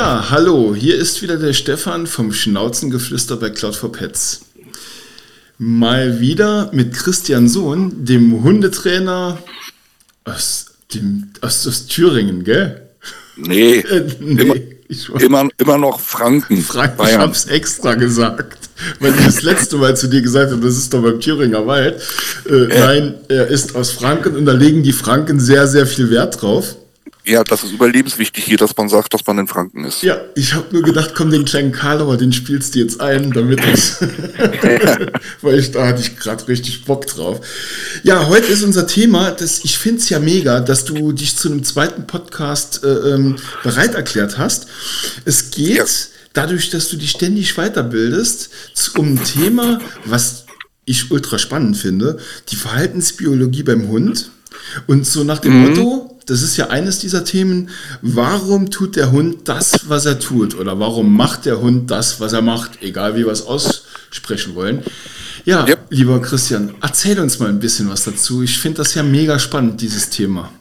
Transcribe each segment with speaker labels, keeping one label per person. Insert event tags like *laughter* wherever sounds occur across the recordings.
Speaker 1: Ja, hallo, hier ist wieder der Stefan vom Schnauzengeflüster bei Cloud for Pets. Mal wieder mit Christian Sohn, dem Hundetrainer aus, dem, aus, aus Thüringen, gell?
Speaker 2: Nee, äh, nee. Immer, immer, immer, noch Franken.
Speaker 1: Franken, ich hab's extra gesagt, weil ich das letzte Mal zu dir gesagt habe, das ist doch beim Thüringer Wald. Äh, äh. Nein, er ist aus Franken und da legen die Franken sehr, sehr viel Wert drauf.
Speaker 2: Ja, das ist überlebenswichtig hier, dass man sagt, dass man in Franken ist.
Speaker 1: Ja, ich habe nur gedacht, komm, den kleinen Karlauer, den spielst du jetzt ein, damit es. *laughs* Weil ich da hatte ich gerade richtig Bock drauf. Ja, heute ist unser Thema, das, ich finde es ja mega, dass du dich zu einem zweiten Podcast äh, ähm, bereit erklärt hast. Es geht ja. dadurch, dass du dich ständig weiterbildest, um ein Thema, was ich ultra spannend finde, die Verhaltensbiologie beim Hund. Und so nach dem mhm. Motto, das ist ja eines dieser Themen, warum tut der Hund das, was er tut? Oder warum macht der Hund das, was er macht? Egal wie wir es aussprechen wollen. Ja, yep. lieber Christian, erzähl uns mal ein bisschen was dazu. Ich finde das ja mega spannend, dieses Thema.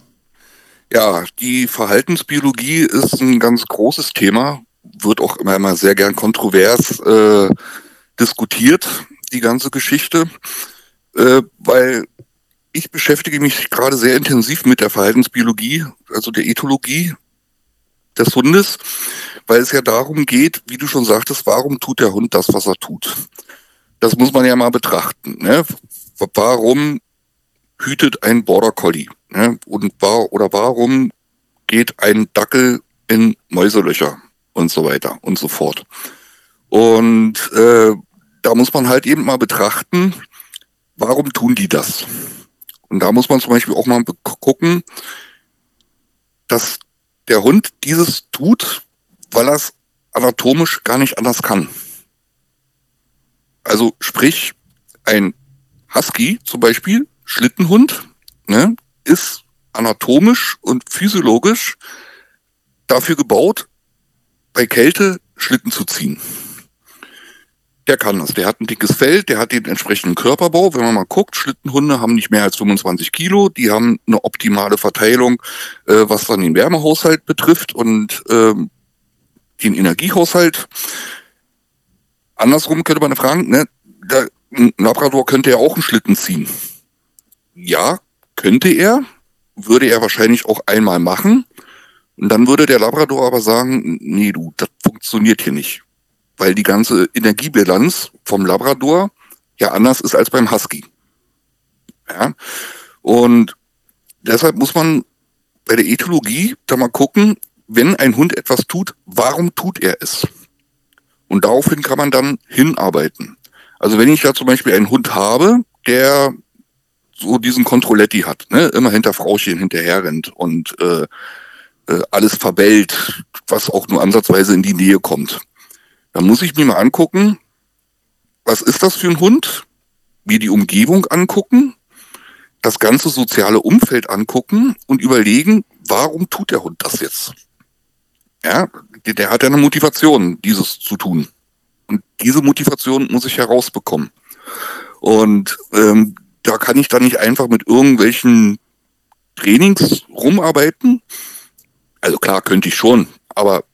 Speaker 2: Ja, die Verhaltensbiologie ist ein ganz großes Thema, wird auch immer, immer sehr gern kontrovers äh, diskutiert, die ganze Geschichte, äh, weil ich beschäftige mich gerade sehr intensiv mit der Verhaltensbiologie, also der Ethologie des Hundes, weil es ja darum geht, wie du schon sagtest, warum tut der Hund das, was er tut? Das muss man ja mal betrachten. Ne? Warum hütet ein Border Collie? Ne? Und war, oder warum geht ein Dackel in Mäuselöcher und so weiter und so fort? Und äh, da muss man halt eben mal betrachten, warum tun die das? Und da muss man zum Beispiel auch mal gucken, dass der Hund dieses tut, weil er es anatomisch gar nicht anders kann. Also sprich, ein Husky zum Beispiel, Schlittenhund, ne, ist anatomisch und physiologisch dafür gebaut, bei Kälte Schlitten zu ziehen der kann das. Der hat ein dickes Fell, der hat den entsprechenden Körperbau. Wenn man mal guckt, Schlittenhunde haben nicht mehr als 25 Kilo, die haben eine optimale Verteilung, äh, was dann den Wärmehaushalt betrifft und ähm, den Energiehaushalt. Andersrum könnte man fragen, ne, der, ein Labrador könnte ja auch einen Schlitten ziehen. Ja, könnte er, würde er wahrscheinlich auch einmal machen. Und dann würde der Labrador aber sagen, nee, du, das funktioniert hier nicht weil die ganze Energiebilanz vom Labrador ja anders ist als beim Husky. Ja? Und deshalb muss man bei der Ethologie da mal gucken, wenn ein Hund etwas tut, warum tut er es? Und daraufhin kann man dann hinarbeiten. Also wenn ich da zum Beispiel einen Hund habe, der so diesen Controletti hat, ne, immer hinter Frauchen hinterher rennt und äh, äh, alles verbellt, was auch nur ansatzweise in die Nähe kommt. Da muss ich mir mal angucken, was ist das für ein Hund? Mir die Umgebung angucken, das ganze soziale Umfeld angucken und überlegen, warum tut der Hund das jetzt? Ja, der, hat ja eine Motivation, dieses zu tun. Und diese Motivation muss ich herausbekommen. Und ähm, da kann ich dann nicht einfach mit irgendwelchen Trainings rumarbeiten. Also klar, könnte ich schon, aber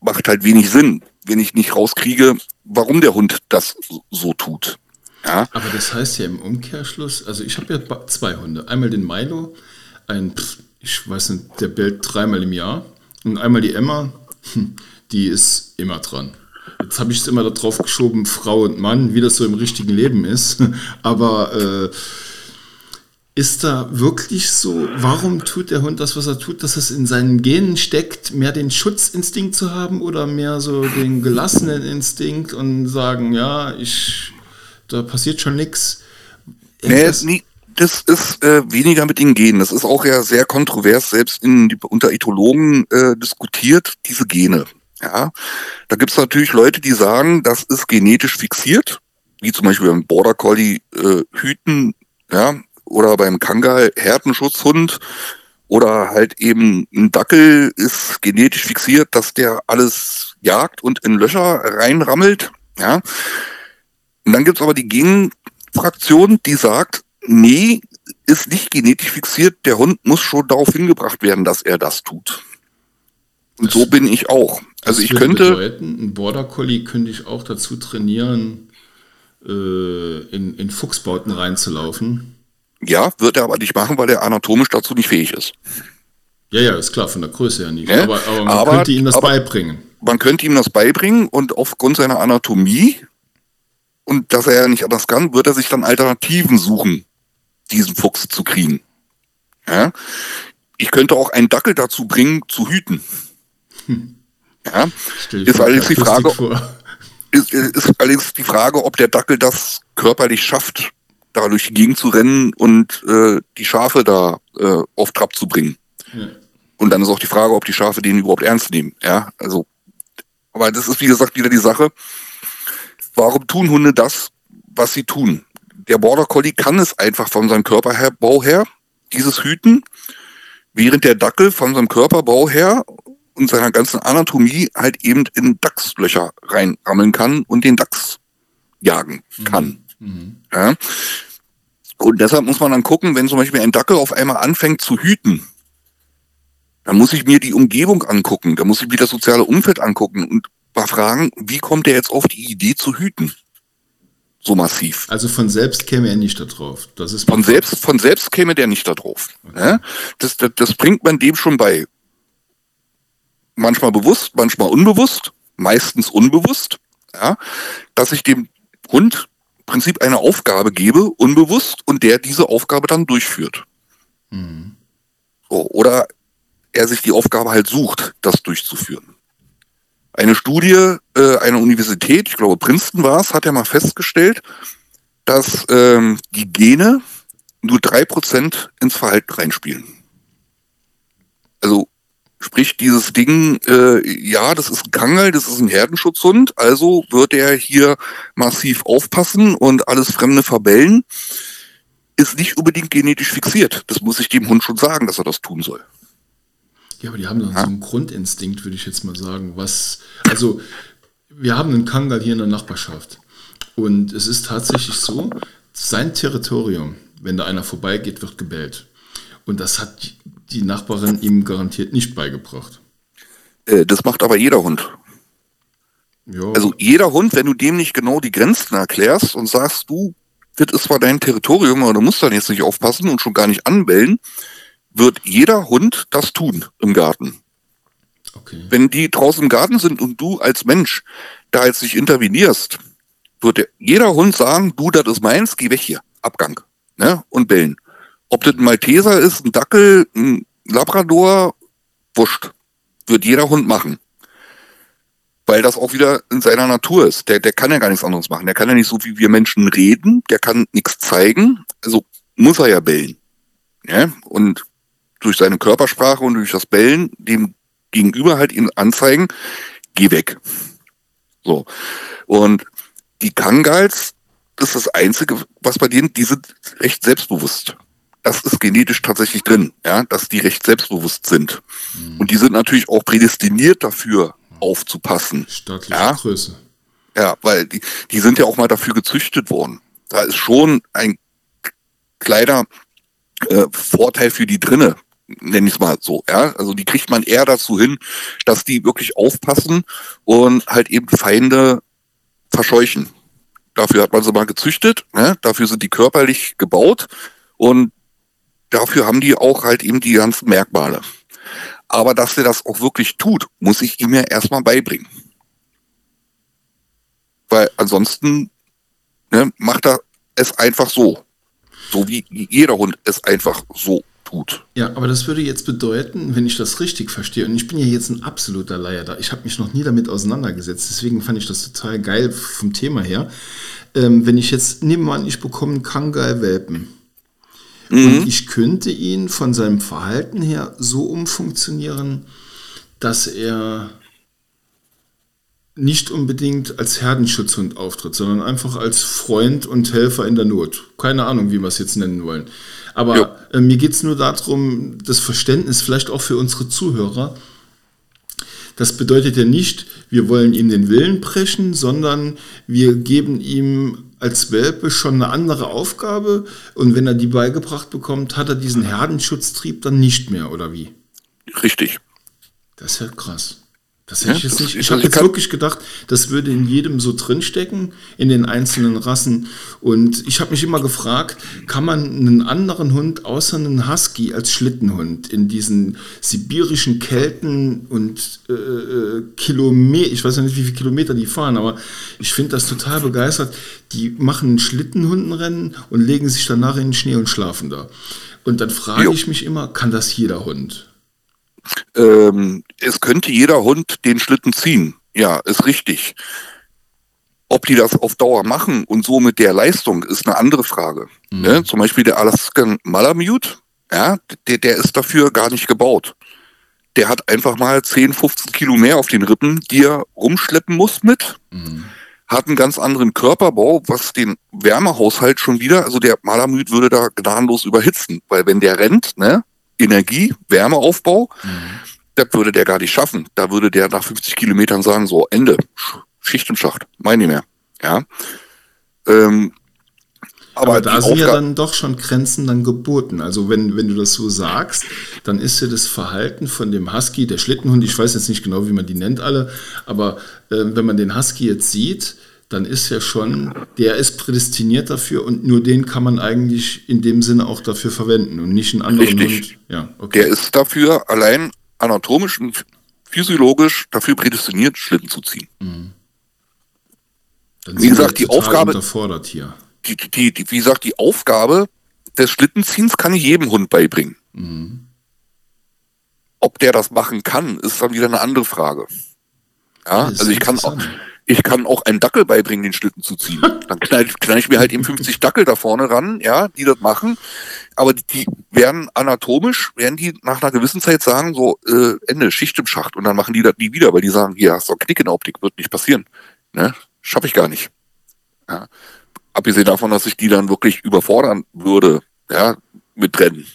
Speaker 2: macht halt wenig Sinn wenn ich nicht rauskriege, warum der Hund das so tut.
Speaker 1: Ja. Aber das heißt ja im Umkehrschluss, also ich habe ja zwei Hunde. Einmal den Milo, ein, ich weiß nicht, der bellt dreimal im Jahr. Und einmal die Emma, hm, die ist immer dran. Jetzt habe ich es immer darauf geschoben, Frau und Mann, wie das so im richtigen Leben ist. *laughs* Aber äh, ist da wirklich so, warum tut der Hund das, was er tut, dass es in seinen Genen steckt, mehr den Schutzinstinkt zu haben oder mehr so den gelassenen Instinkt und sagen, ja, ich, da passiert schon nichts?
Speaker 2: Nee, das, ist äh, weniger mit den Genen. Das ist auch ja sehr kontrovers, selbst in, unter Ethologen äh, diskutiert, diese Gene. Ja, da gibt es natürlich Leute, die sagen, das ist genetisch fixiert, wie zum Beispiel beim Border Collie äh, Hüten, ja, oder beim Kangal Härtenschutzhund oder halt eben ein Dackel ist genetisch fixiert, dass der alles jagt und in Löcher reinrammelt. Ja. Und dann gibt's aber die Gegenfraktion, die sagt, nee, ist nicht genetisch fixiert, der Hund muss schon darauf hingebracht werden, dass er das tut. Und das so bin ich auch. Also ich könnte.
Speaker 1: Bedeuten, ein Border Collie könnte ich auch dazu trainieren, äh, in, in Fuchsbauten reinzulaufen.
Speaker 2: Ja, wird er aber nicht machen, weil er anatomisch dazu nicht fähig ist.
Speaker 1: Ja, ja, ist klar, von der Größe her nicht. Ja? Aber, aber, man aber, könnte ihm das beibringen.
Speaker 2: Man könnte ihm das beibringen und aufgrund seiner Anatomie und dass er ja nicht anders kann, wird er sich dann Alternativen suchen, diesen Fuchs zu kriegen. Ja? Ich könnte auch einen Dackel dazu bringen, zu hüten. Hm. Ja? Ist allerdings die Frage, ist, ist allerdings die Frage, ob der Dackel das körperlich schafft, da durch die Gegend zu rennen und äh, die Schafe da äh, auf Trab zu bringen. Ja. Und dann ist auch die Frage, ob die Schafe den überhaupt ernst nehmen. Ja, also, aber das ist wie gesagt wieder die Sache. Warum tun Hunde das, was sie tun? Der Border Collie kann es einfach von seinem Körperbau her, dieses Hüten, während der Dackel von seinem Körperbau her und seiner ganzen Anatomie halt eben in Dachslöcher reinrammeln kann und den Dachs jagen kann. Mhm. Mhm. Ja? Und deshalb muss man dann gucken, wenn zum Beispiel ein Dackel auf einmal anfängt zu hüten, dann muss ich mir die Umgebung angucken, da muss ich mir das soziale Umfeld angucken und mal fragen, wie kommt der jetzt auf die Idee zu hüten? So massiv.
Speaker 1: Also von selbst käme er nicht da drauf.
Speaker 2: Das ist von selbst, von selbst käme der nicht da drauf. Okay. Das, das, das bringt man dem schon bei. Manchmal bewusst, manchmal unbewusst, meistens unbewusst, ja? dass ich dem Hund Prinzip eine Aufgabe gebe, unbewusst, und der diese Aufgabe dann durchführt. Mhm. So, oder er sich die Aufgabe halt sucht, das durchzuführen. Eine Studie äh, einer Universität, ich glaube Princeton war es, hat ja mal festgestellt, dass ähm, die Gene nur drei Prozent ins Verhalten reinspielen. Also sprich dieses Ding, äh, ja, das ist ein Kangel, das ist ein Herdenschutzhund, also wird er hier massiv aufpassen und alles Fremde verbellen, ist nicht unbedingt genetisch fixiert. Das muss ich dem Hund schon sagen, dass er das tun soll.
Speaker 1: Ja, aber die haben dann ja. so einen Grundinstinkt, würde ich jetzt mal sagen. Was, also, wir haben einen Kangal hier in der Nachbarschaft. Und es ist tatsächlich so, sein Territorium, wenn da einer vorbeigeht, wird gebellt. Und das hat die Nachbarin ihm garantiert nicht beigebracht.
Speaker 2: Äh, das macht aber jeder Hund. Jo. Also jeder Hund, wenn du dem nicht genau die Grenzen erklärst und sagst, du, das ist zwar dein Territorium, aber du musst dann jetzt nicht aufpassen und schon gar nicht anbellen, wird jeder Hund das tun im Garten. Okay. Wenn die draußen im Garten sind und du als Mensch da jetzt nicht intervenierst, wird jeder Hund sagen, du, das ist meins, geh weg hier, Abgang, ne, und bellen. Ob das ein Malteser ist, ein Dackel, ein Labrador, wurscht. Wird jeder Hund machen. Weil das auch wieder in seiner Natur ist. Der, der kann ja gar nichts anderes machen. Der kann ja nicht so wie wir Menschen reden, der kann nichts zeigen. Also muss er ja bellen. Ja? Und durch seine Körpersprache und durch das Bellen dem Gegenüber halt ihm anzeigen, geh weg. So. Und die Kangals, das ist das Einzige, was bei denen, die sind recht selbstbewusst. Das ist genetisch tatsächlich drin, ja, dass die recht selbstbewusst sind. Mhm. Und die sind natürlich auch prädestiniert dafür, aufzupassen.
Speaker 1: Staatliche ja? Größe.
Speaker 2: Ja, weil die, die sind ja auch mal dafür gezüchtet worden. Da ist schon ein kleiner äh, Vorteil für die drinne, nenne ich es mal so, ja. Also die kriegt man eher dazu hin, dass die wirklich aufpassen und halt eben Feinde verscheuchen. Dafür hat man sie mal gezüchtet, ne? dafür sind die körperlich gebaut und dafür haben die auch halt eben die ganzen Merkmale. Aber dass er das auch wirklich tut, muss ich ihm ja erstmal beibringen. Weil ansonsten ne, macht er es einfach so. So wie jeder Hund es einfach so tut.
Speaker 1: Ja, aber das würde jetzt bedeuten, wenn ich das richtig verstehe, und ich bin ja jetzt ein absoluter Leier da, ich habe mich noch nie damit auseinandergesetzt, deswegen fand ich das total geil vom Thema her. Ähm, wenn ich jetzt, nehmen wir an, ich bekomme einen Kangal-Welpen. Mhm. Und ich könnte ihn von seinem Verhalten her so umfunktionieren, dass er nicht unbedingt als Herdenschutzhund auftritt, sondern einfach als Freund und Helfer in der Not. Keine Ahnung, wie wir es jetzt nennen wollen. Aber äh, mir geht es nur darum, das Verständnis vielleicht auch für unsere Zuhörer. Das bedeutet ja nicht, wir wollen ihm den Willen brechen, sondern wir geben ihm als Welpe schon eine andere Aufgabe und wenn er die beigebracht bekommt, hat er diesen Herdenschutztrieb dann nicht mehr, oder wie?
Speaker 2: Richtig.
Speaker 1: Das ist ja krass. Das hätte ja, ich jetzt nicht. Ich habe jetzt wirklich gedacht, das würde in jedem so drinstecken, in den einzelnen Rassen. Und ich habe mich immer gefragt, kann man einen anderen Hund außer einen Husky als Schlittenhund in diesen sibirischen Kälten und äh, äh Kilometer, ich weiß ja nicht, wie viele Kilometer die fahren, aber ich finde das total begeistert. Die machen Schlittenhundenrennen und legen sich danach in den Schnee und schlafen da. Und dann frage ich mich immer, kann das jeder Hund?
Speaker 2: Ähm, es könnte jeder Hund den Schlitten ziehen. Ja, ist richtig. Ob die das auf Dauer machen und so mit der Leistung, ist eine andere Frage. Mhm. Ne? Zum Beispiel der Alaskan Malamute, ja, der, der ist dafür gar nicht gebaut. Der hat einfach mal 10, 15 Kilo mehr auf den Rippen, die er rumschleppen muss mit. Mhm. Hat einen ganz anderen Körperbau, was den Wärmehaushalt schon wieder, also der Malamute würde da gnadenlos überhitzen, weil wenn der rennt, ne, Energie, Wärmeaufbau. Mhm. Das würde der gar nicht schaffen. Da würde der nach 50 Kilometern sagen, so, Ende. Schicht im Schacht. Meine ich mehr. Ja. Ähm,
Speaker 1: aber, aber da sind Aufga ja dann doch schon Grenzen dann geboten. Also wenn, wenn du das so sagst, dann ist ja das Verhalten von dem Husky, der Schlittenhund, ich weiß jetzt nicht genau, wie man die nennt alle, aber äh, wenn man den Husky jetzt sieht, dann ist ja schon, der ist prädestiniert dafür und nur den kann man eigentlich in dem Sinne auch dafür verwenden und nicht einen anderen
Speaker 2: Richtig. Hund. Ja, okay. Der ist dafür allein anatomisch und physiologisch dafür prädestiniert, Schlitten zu ziehen. Mhm. wie gesagt, die Aufgabe.
Speaker 1: Unterfordert hier.
Speaker 2: Die, die, die, wie gesagt, die Aufgabe des Schlittenziehens kann ich jedem Hund beibringen. Mhm. Ob der das machen kann, ist dann wieder eine andere Frage. Ja, also ich kann auch, ich kann auch einen Dackel beibringen, den Schlitten zu ziehen. *laughs* Dann knall, knall ich mir halt eben 50 Dackel da vorne ran, ja, die das machen. Aber die werden anatomisch, werden die nach einer gewissen Zeit sagen, so, äh, Ende, Schicht im Schacht. Und dann machen die das nie wieder, weil die sagen, hier hast du einen Knick in der Optik, wird nicht passieren. Ne? Schaffe ich gar nicht. Ja. Abgesehen davon, dass ich die dann wirklich überfordern würde, ja, mit Rennen.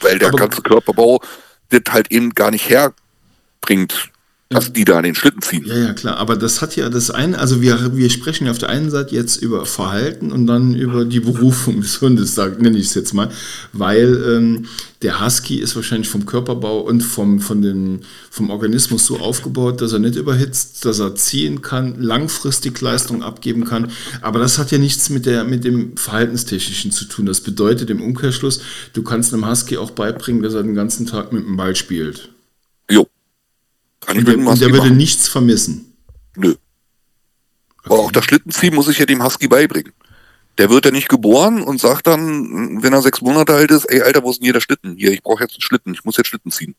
Speaker 2: Weil der Aber ganze Körperbau das halt eben gar nicht herbringt, dass die da den Schlitten ziehen.
Speaker 1: Ja, ja, klar. Aber das hat ja das eine, also wir, wir sprechen ja auf der einen Seite jetzt über Verhalten und dann über die Berufung des Hundes, nenne ich es jetzt mal, weil ähm, der Husky ist wahrscheinlich vom Körperbau und vom, von dem, vom Organismus so aufgebaut, dass er nicht überhitzt, dass er ziehen kann, langfristig Leistung abgeben kann. Aber das hat ja nichts mit, der, mit dem Verhaltenstechnischen zu tun. Das bedeutet im Umkehrschluss, du kannst einem Husky auch beibringen, dass er den ganzen Tag mit dem Ball spielt. Kann und, der, und der würde nichts vermissen.
Speaker 2: Nö. Okay. Aber auch das Schlittenziehen muss ich ja dem Husky beibringen. Der wird ja nicht geboren und sagt dann, wenn er sechs Monate alt ist, ey Alter, wo ist denn hier der Schlitten? Hier, ich brauche jetzt einen Schlitten, ich muss jetzt Schlitten ziehen.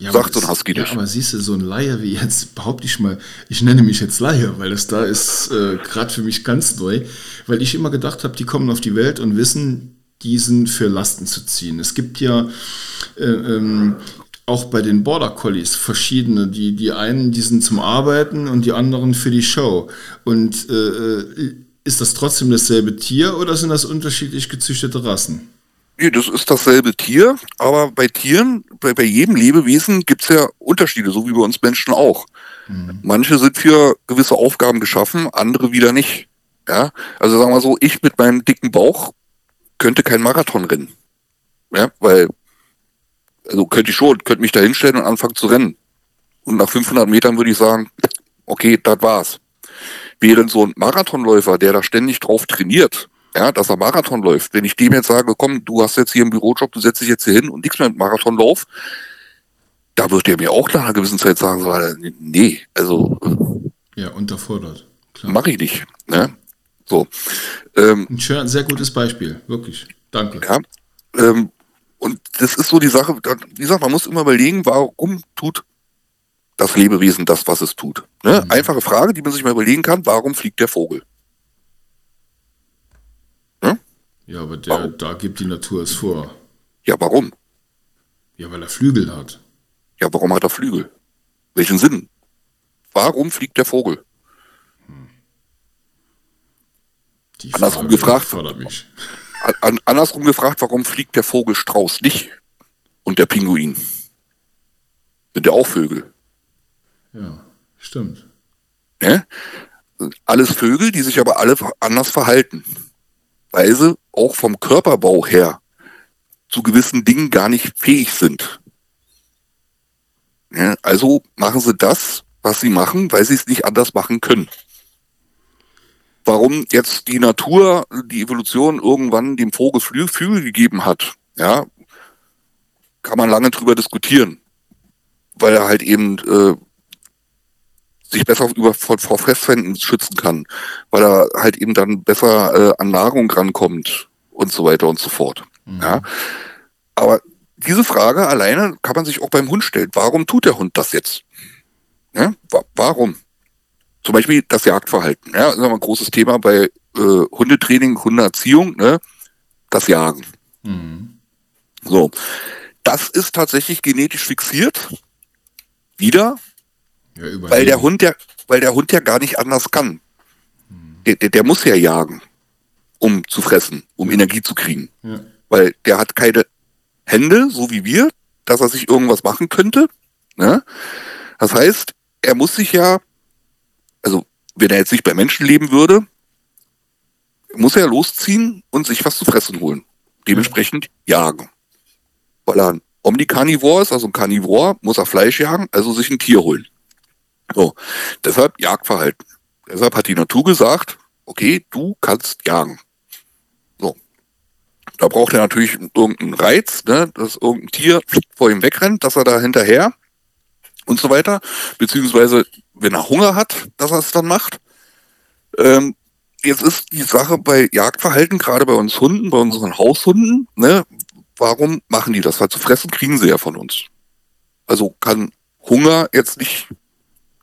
Speaker 1: Ja, sagt so ein Husky ja, nicht. aber siehst du, so ein Laie wie jetzt, behaupte ich mal, ich nenne mich jetzt Laie, weil das da ist äh, gerade für mich ganz neu, weil ich immer gedacht habe, die kommen auf die Welt und wissen, diesen für Lasten zu ziehen. Es gibt ja äh, ähm, auch bei den Border Collies verschiedene. Die, die einen, die sind zum Arbeiten und die anderen für die Show. Und äh, äh, ist das trotzdem dasselbe Tier oder sind das unterschiedlich gezüchtete Rassen?
Speaker 2: Nee, das ist dasselbe Tier, aber bei Tieren, bei, bei jedem Lebewesen gibt es ja Unterschiede, so wie bei uns Menschen auch. Mhm. Manche sind für gewisse Aufgaben geschaffen, andere wieder nicht. Ja, also sagen wir so, ich mit meinem dicken Bauch könnte kein Marathon rennen. Ja, weil also könnte ich schon, könnte mich da hinstellen und anfangen zu rennen. Und nach 500 Metern würde ich sagen, okay, das war's. Während so ein Marathonläufer, der da ständig drauf trainiert, ja, dass er Marathon läuft, wenn ich dem jetzt sage, komm, du hast jetzt hier einen Bürojob, du setzt dich jetzt hier hin und nichts mehr mit Marathonlauf, da wird er mir auch nach einer gewissen Zeit sagen, so, nee, also.
Speaker 1: Ja, unterfordert.
Speaker 2: Mache ich nicht. Ne? So.
Speaker 1: Ähm, Ein schön, sehr gutes Beispiel, wirklich. Danke.
Speaker 2: Ja, ähm, und das ist so die Sache, wie gesagt, man muss immer überlegen, warum tut das Lebewesen das, was es tut. Ne? Mhm. Einfache Frage, die man sich mal überlegen kann, warum fliegt der Vogel?
Speaker 1: Ne? Ja, aber der, da gibt die Natur es vor.
Speaker 2: Ja, warum?
Speaker 1: Ja, weil er Flügel hat.
Speaker 2: Ja, warum hat er Flügel? Welchen Sinn? Warum fliegt der Vogel? Hm. Die Andersrum Frage gefragt. Fordert mich an, andersrum gefragt, warum fliegt der Vogel Strauß nicht und der Pinguin? Sind ja auch Vögel.
Speaker 1: Ja, stimmt.
Speaker 2: Ja? Alles Vögel, die sich aber alle anders verhalten. Weil sie auch vom Körperbau her zu gewissen Dingen gar nicht fähig sind. Ja, also machen sie das, was sie machen, weil sie es nicht anders machen können. Warum jetzt die Natur, die Evolution irgendwann dem Vogel Flügel gegeben hat, ja, kann man lange drüber diskutieren, weil er halt eben äh, sich besser über, vor, vor Fressfeinden schützen kann, weil er halt eben dann besser äh, an Nahrung rankommt und so weiter und so fort. Mhm. Ja. Aber diese Frage alleine kann man sich auch beim Hund stellen. Warum tut der Hund das jetzt? Ja, wa warum? Zum Beispiel das Jagdverhalten. Ja, das ist ein großes Thema bei äh, Hundetraining, Hundeerziehung, ne? das Jagen. Mhm. So, das ist tatsächlich genetisch fixiert. Wieder, ja, weil der Hund ja, weil der Hund ja gar nicht anders kann. Mhm. Der, der, der, muss ja jagen, um zu fressen, um Energie zu kriegen. Ja. Weil der hat keine Hände, so wie wir, dass er sich irgendwas machen könnte. Ne? Das heißt, er muss sich ja, also wenn er jetzt nicht bei Menschen leben würde, muss er losziehen und sich was zu fressen holen. Dementsprechend jagen. Weil er ein Omnikarnivor ist, also ein Karnivor, muss er Fleisch jagen, also sich ein Tier holen. So, deshalb Jagdverhalten. Deshalb hat die Natur gesagt, okay, du kannst jagen. So. Da braucht er natürlich irgendeinen Reiz, ne, dass irgendein Tier vor ihm wegrennt, dass er da hinterher und so weiter. Beziehungsweise, wenn er Hunger hat, dass er es dann macht. Ähm, jetzt ist die Sache bei Jagdverhalten, gerade bei uns Hunden, bei unseren Haushunden, ne, warum machen die das? Weil zu fressen kriegen sie ja von uns. Also kann Hunger jetzt nicht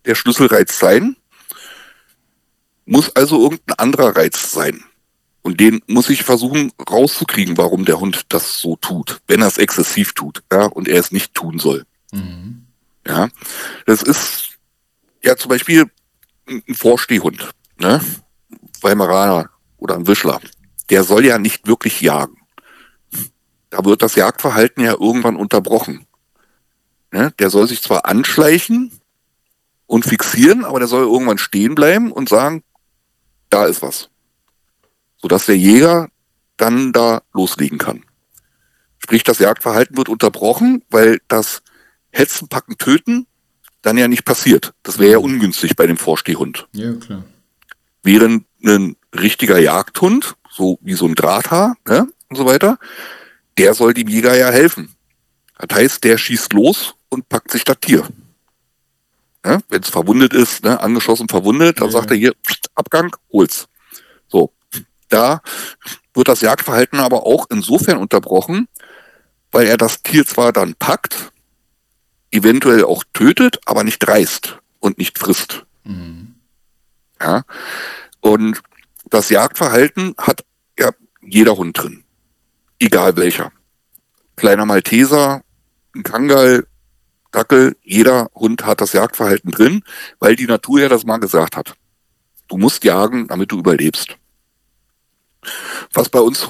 Speaker 2: der Schlüsselreiz sein, muss also irgendein anderer Reiz sein. Und den muss ich versuchen rauszukriegen, warum der Hund das so tut, wenn er es exzessiv tut, ja, und er es nicht tun soll. Mhm. Ja, das ist ja zum Beispiel ein Vorstehhund, ne? Weimaraner oder ein Wischler. Der soll ja nicht wirklich jagen. Da wird das Jagdverhalten ja irgendwann unterbrochen. Ne? Der soll sich zwar anschleichen, und fixieren, aber der soll irgendwann stehen bleiben und sagen, da ist was. Sodass der Jäger dann da loslegen kann. Sprich, das Jagdverhalten wird unterbrochen, weil das Hetzen, Packen, Töten dann ja nicht passiert. Das wäre ja ungünstig bei dem Vorstehhund. Ja, klar. Während ein richtiger Jagdhund, so wie so ein Drahthaar ne, und so weiter, der soll dem Jäger ja helfen. Das heißt, der schießt los und packt sich das Tier. Ja, Wenn es verwundet ist, ne, angeschossen, verwundet, dann ja. sagt er hier, Abgang, hol's. So, da wird das Jagdverhalten aber auch insofern unterbrochen, weil er das Tier zwar dann packt, eventuell auch tötet, aber nicht reißt und nicht frisst. Mhm. Ja, und das Jagdverhalten hat ja jeder Hund drin. Egal welcher. Kleiner Malteser, ein Kangal, Dackel, jeder Hund hat das Jagdverhalten drin, weil die Natur ja das mal gesagt hat. Du musst jagen, damit du überlebst. Was bei uns,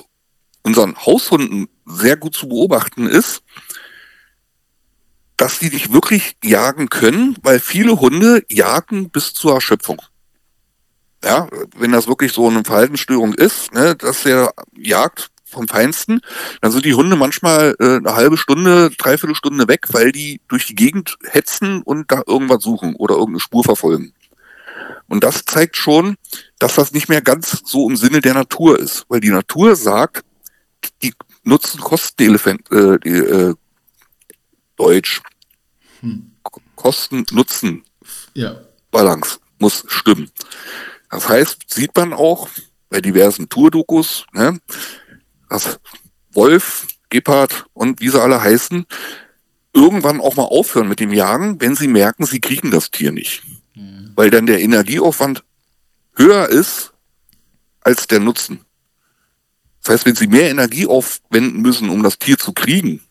Speaker 2: unseren Haushunden sehr gut zu beobachten ist, dass die nicht wirklich jagen können, weil viele Hunde jagen bis zur Erschöpfung. Ja, wenn das wirklich so eine Verhaltensstörung ist, ne, dass der jagt vom Feinsten, dann sind die Hunde manchmal äh, eine halbe Stunde, dreiviertel Stunde weg, weil die durch die Gegend hetzen und da irgendwas suchen oder irgendeine Spur verfolgen. Und das zeigt schon, dass das nicht mehr ganz so im Sinne der Natur ist, weil die Natur sagt, die nutzen Kostenelefant, äh, die, äh, Deutsch, hm. Kosten Nutzen, ja. Balance muss stimmen. Das heißt, sieht man auch bei diversen Tour-Dokus, ne, dass Wolf, Gepard und wie sie alle heißen, irgendwann auch mal aufhören mit dem Jagen, wenn sie merken, sie kriegen das Tier nicht. Mhm. Weil dann der Energieaufwand höher ist als der Nutzen. Das heißt, wenn sie mehr Energie aufwenden müssen, um das Tier zu kriegen,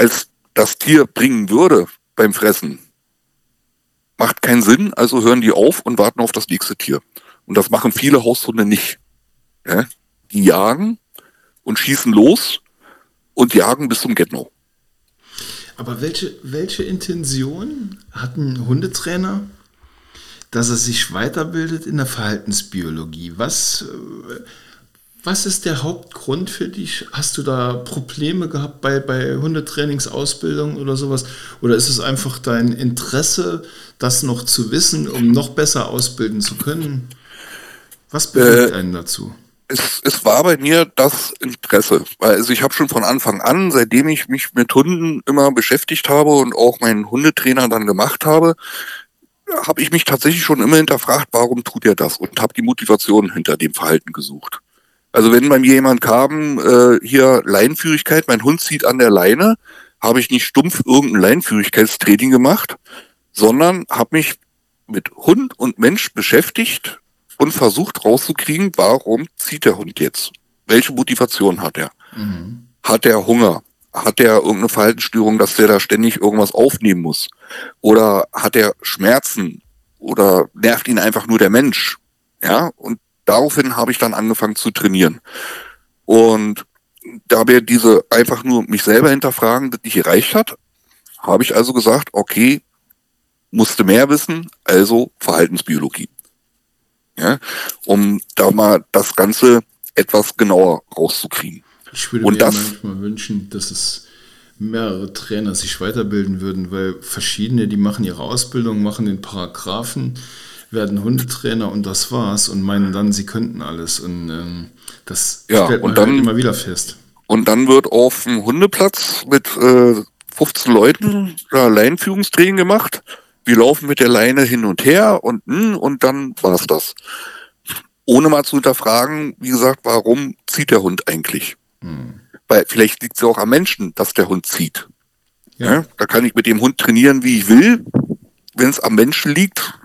Speaker 2: als das Tier bringen würde beim Fressen, macht keinen Sinn, also hören die auf und warten auf das nächste Tier. Und das machen viele Haushunde nicht. Ja? die jagen und schießen los und jagen bis zum Getno.
Speaker 1: Aber welche, welche Intention hat ein Hundetrainer, dass er sich weiterbildet in der Verhaltensbiologie? Was, äh, was ist der Hauptgrund für dich? Hast du da Probleme gehabt bei, bei Hundetrainingsausbildung oder sowas? Oder ist es einfach dein Interesse, das noch zu wissen, um noch besser ausbilden zu können? Was bewegt äh, einen dazu?
Speaker 2: Es, es war bei mir das Interesse. Also ich habe schon von Anfang an, seitdem ich mich mit Hunden immer beschäftigt habe und auch meinen Hundetrainer dann gemacht habe, habe ich mich tatsächlich schon immer hinterfragt, warum tut er das und habe die Motivation hinter dem Verhalten gesucht. Also wenn bei mir jemand kam, äh, hier Leinführigkeit, mein Hund zieht an der Leine, habe ich nicht stumpf irgendein Leinführigkeitstraining gemacht, sondern habe mich mit Hund und Mensch beschäftigt und versucht rauszukriegen, warum zieht der Hund jetzt? Welche Motivation hat er? Mhm. Hat er Hunger? Hat er irgendeine Verhaltensstörung, dass der da ständig irgendwas aufnehmen muss? Oder hat er Schmerzen? Oder nervt ihn einfach nur der Mensch? Ja, und daraufhin habe ich dann angefangen zu trainieren. Und da mir diese einfach nur mich selber hinterfragen das nicht gereicht hat, habe ich also gesagt, okay, musste mehr wissen, also Verhaltensbiologie. Ja, um da mal das Ganze etwas genauer rauszukriegen.
Speaker 1: Ich würde Und mir das, manchmal wünschen, dass es mehrere Trainer sich weiterbilden würden, weil verschiedene, die machen ihre Ausbildung, machen den Paragraphen, werden Hundetrainer und das war's und meinen dann, sie könnten alles. Und ähm, das
Speaker 2: ja, stellt man und dann, halt
Speaker 1: immer wieder fest.
Speaker 2: Und dann wird auf dem Hundeplatz mit äh, 15 Leuten da Leinführungstraining gemacht. Wir laufen mit der Leine hin und her und, hm, und dann war's das. Ohne mal zu hinterfragen, wie gesagt, warum zieht der Hund eigentlich? Hm. Weil vielleicht liegt es ja auch am Menschen, dass der Hund zieht. Ja. ja. da kann ich mit dem Hund trainieren, wie ich will. Wenn es am Menschen liegt,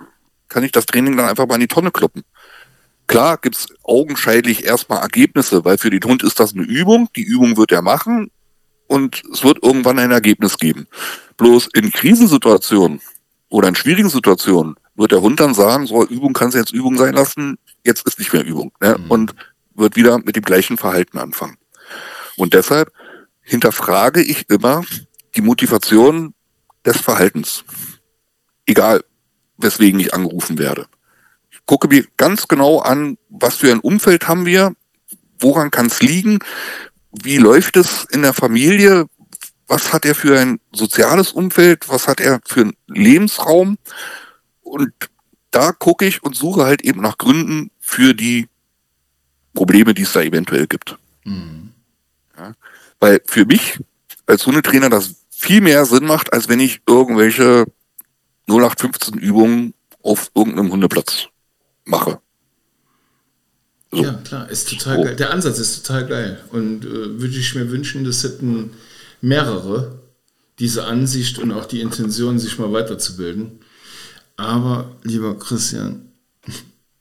Speaker 2: kann ich das Training dann einfach mal in die Tonne kloppen. Klar gibt es augenscheinlich erstmal Ergebnisse, weil für den Hund ist das eine Übung. Die Übung wird er machen und es wird irgendwann ein Ergebnis geben. Bloß in Krisensituationen oder in schwierigen Situationen wird der Hund dann sagen, so Übung kannst du jetzt Übung sein lassen, jetzt ist nicht mehr Übung. Ne? Mhm. Und wird wieder mit dem gleichen Verhalten anfangen. Und deshalb hinterfrage ich immer die Motivation des Verhaltens. Egal, weswegen ich angerufen werde. Ich gucke mir ganz genau an, was für ein Umfeld haben wir, woran kann es liegen, wie läuft es in der Familie, was hat er für ein soziales Umfeld, was hat er für einen Lebensraum und da gucke ich und suche halt eben nach Gründen für die Probleme, die es da eventuell gibt. Mhm. Ja, weil für mich als Hundetrainer das viel mehr Sinn macht, als wenn ich irgendwelche 0815 Übungen auf irgendeinem Hundeplatz mache.
Speaker 1: So. Ja, klar, ist total oh. geil. Der Ansatz ist total geil. Und äh, würde ich mir wünschen, das hätten mehrere diese Ansicht und auch die Intention, sich mal weiterzubilden. Aber, lieber Christian, *laughs*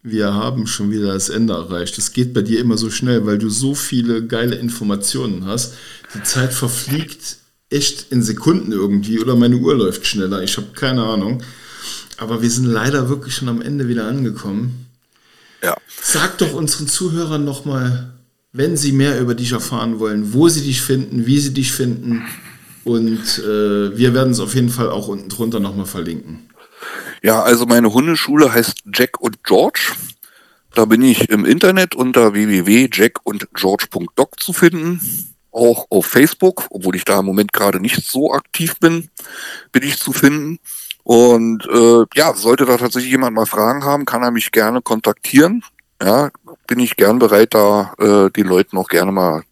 Speaker 1: wir haben schon wieder das Ende erreicht. Es geht bei dir immer so schnell, weil du so viele geile Informationen hast. Die Zeit verfliegt echt in Sekunden irgendwie oder meine Uhr läuft schneller. Ich habe keine Ahnung. Aber wir sind leider wirklich schon am Ende wieder angekommen.
Speaker 2: Ja.
Speaker 1: Sag doch unseren Zuhörern nochmal, wenn sie mehr über dich erfahren wollen, wo sie dich finden, wie sie dich finden. Und äh, wir werden es auf jeden Fall auch unten drunter nochmal verlinken.
Speaker 2: Ja, also meine Hundeschule heißt Jack und George. Da bin ich im Internet unter www.jackundgeorge.doc zu finden auch auf Facebook, obwohl ich da im Moment gerade nicht so aktiv bin, bin ich zu finden. Und äh, ja, sollte da tatsächlich jemand mal Fragen haben, kann er mich gerne kontaktieren. Ja, bin ich gern bereit, da äh, den Leuten auch gerne mal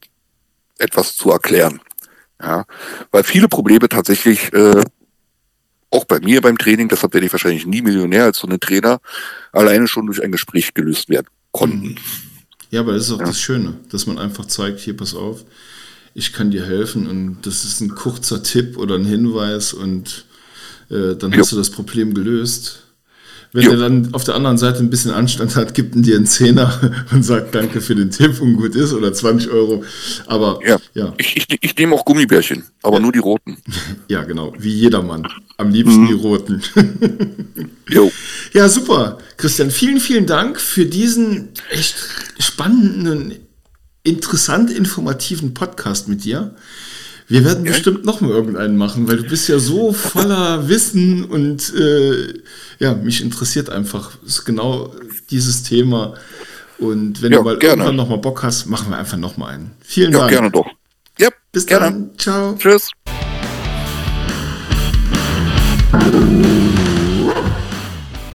Speaker 2: etwas zu erklären. Ja, weil viele Probleme tatsächlich äh, auch bei mir beim Training, deshalb werde ich wahrscheinlich nie Millionär als so ein Trainer, alleine schon durch ein Gespräch gelöst werden konnten.
Speaker 1: Ja, aber das ist auch ja. das Schöne, dass man einfach zeigt, hier pass auf, ich kann dir helfen und das ist ein kurzer Tipp oder ein Hinweis und äh, dann jo. hast du das Problem gelöst. Wenn jo. er dann auf der anderen Seite ein bisschen Anstand hat, gibt er dir einen Zehner *laughs* und sagt Danke für den Tipp und gut ist oder 20 Euro. Aber
Speaker 2: ja, ja. Ich, ich, ich nehme auch Gummibärchen, aber ja. nur die roten. *laughs*
Speaker 1: Ja, genau, wie jedermann. Am liebsten mhm. die roten. jo. *laughs* Ja, super. Christian, vielen, vielen Dank für diesen echt spannenden interessant informativen Podcast mit dir. Wir werden ja. bestimmt noch mal irgendeinen machen, weil du bist ja so voller Wissen und äh, ja, mich interessiert einfach genau dieses Thema Und wenn
Speaker 2: Ja,
Speaker 1: du mal
Speaker 2: gerne.
Speaker 1: irgendwann nochmal Bock hast, machen wir einfach nochmal einen. Vielen
Speaker 2: Ja,
Speaker 1: Dank.
Speaker 2: gerne doch. Ja,
Speaker 1: Bis
Speaker 2: gerne.
Speaker 1: dann. Ciao.
Speaker 2: Tschüss.